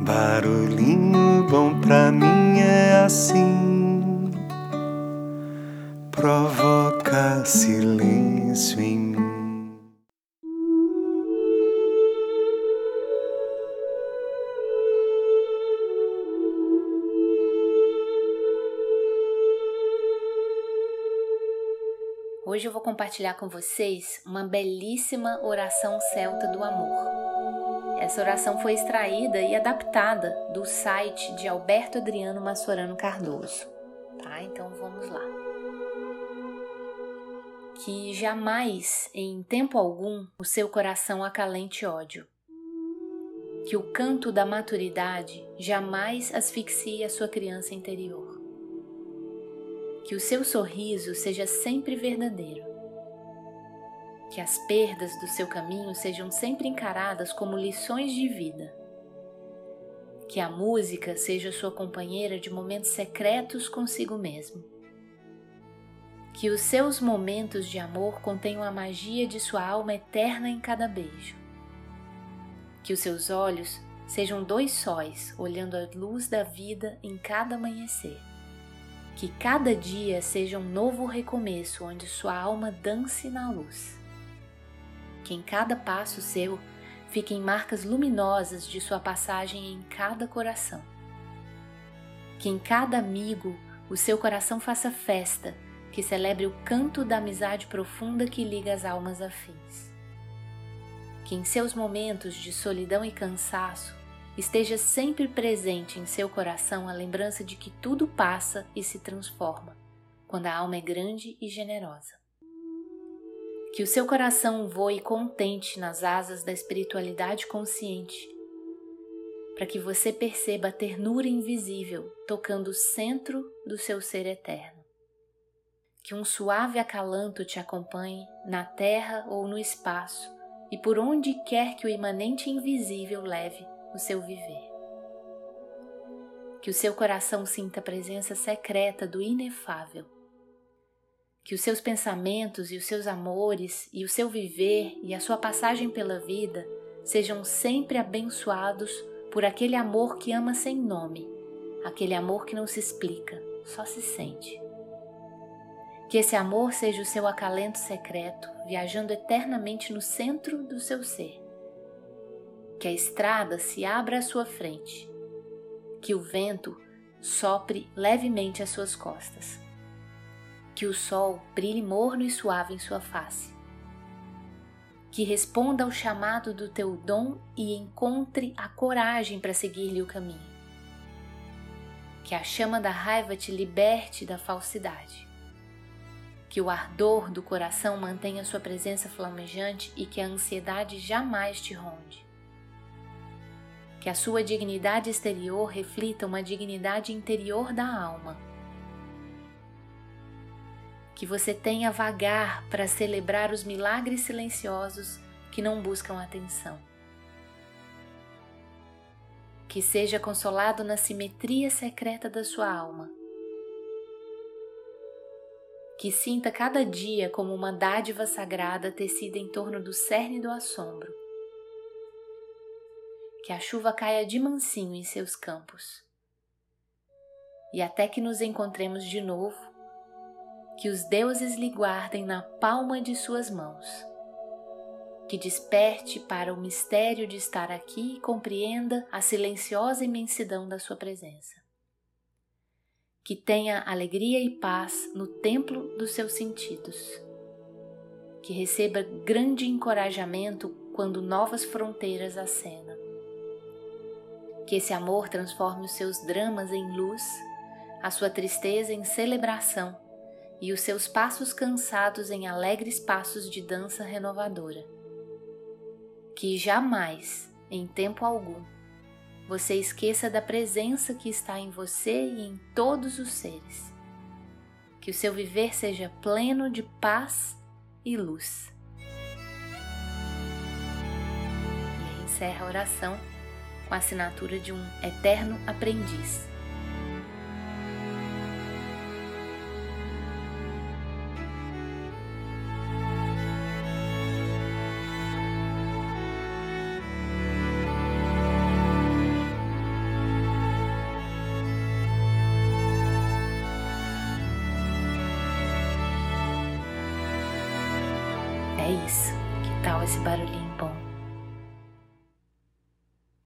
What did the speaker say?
Barulhinho bom pra mim é assim, provoca silêncio em mim. Hoje eu vou compartilhar com vocês uma belíssima oração celta do amor. Essa oração foi extraída e adaptada do site de Alberto Adriano Massorano Cardoso. Tá? Então vamos lá. Que jamais, em tempo algum, o seu coração acalente ódio. Que o canto da maturidade jamais asfixie a sua criança interior. Que o seu sorriso seja sempre verdadeiro que as perdas do seu caminho sejam sempre encaradas como lições de vida. Que a música seja sua companheira de momentos secretos consigo mesmo. Que os seus momentos de amor contenham a magia de sua alma eterna em cada beijo. Que os seus olhos sejam dois sóis olhando a luz da vida em cada amanhecer. Que cada dia seja um novo recomeço onde sua alma dance na luz que em cada passo seu fiquem marcas luminosas de sua passagem em cada coração. Que em cada amigo o seu coração faça festa, que celebre o canto da amizade profunda que liga as almas afins. Que em seus momentos de solidão e cansaço esteja sempre presente em seu coração a lembrança de que tudo passa e se transforma, quando a alma é grande e generosa. Que o seu coração voe contente nas asas da espiritualidade consciente, para que você perceba a ternura invisível tocando o centro do seu ser eterno. Que um suave acalanto te acompanhe na terra ou no espaço e por onde quer que o imanente invisível leve o seu viver. Que o seu coração sinta a presença secreta do inefável que os seus pensamentos e os seus amores e o seu viver e a sua passagem pela vida sejam sempre abençoados por aquele amor que ama sem nome, aquele amor que não se explica, só se sente. Que esse amor seja o seu acalento secreto, viajando eternamente no centro do seu ser. Que a estrada se abra à sua frente, que o vento sopre levemente às suas costas que o sol brilhe morno e suave em sua face. Que responda ao chamado do teu dom e encontre a coragem para seguir-lhe o caminho. Que a chama da raiva te liberte da falsidade. Que o ardor do coração mantenha sua presença flamejante e que a ansiedade jamais te ronde. Que a sua dignidade exterior reflita uma dignidade interior da alma que você tenha vagar para celebrar os milagres silenciosos que não buscam atenção. Que seja consolado na simetria secreta da sua alma. Que sinta cada dia como uma dádiva sagrada tecida em torno do cerne do assombro. Que a chuva caia de mansinho em seus campos. E até que nos encontremos de novo, que os deuses lhe guardem na palma de suas mãos. Que desperte para o mistério de estar aqui e compreenda a silenciosa imensidão da sua presença. Que tenha alegria e paz no templo dos seus sentidos. Que receba grande encorajamento quando novas fronteiras acenam. Que esse amor transforme os seus dramas em luz, a sua tristeza em celebração e os seus passos cansados em alegres passos de dança renovadora. Que jamais, em tempo algum, você esqueça da presença que está em você e em todos os seres. Que o seu viver seja pleno de paz e luz. E encerra a oração com a assinatura de um eterno aprendiz. É isso. Que tal esse barulhinho?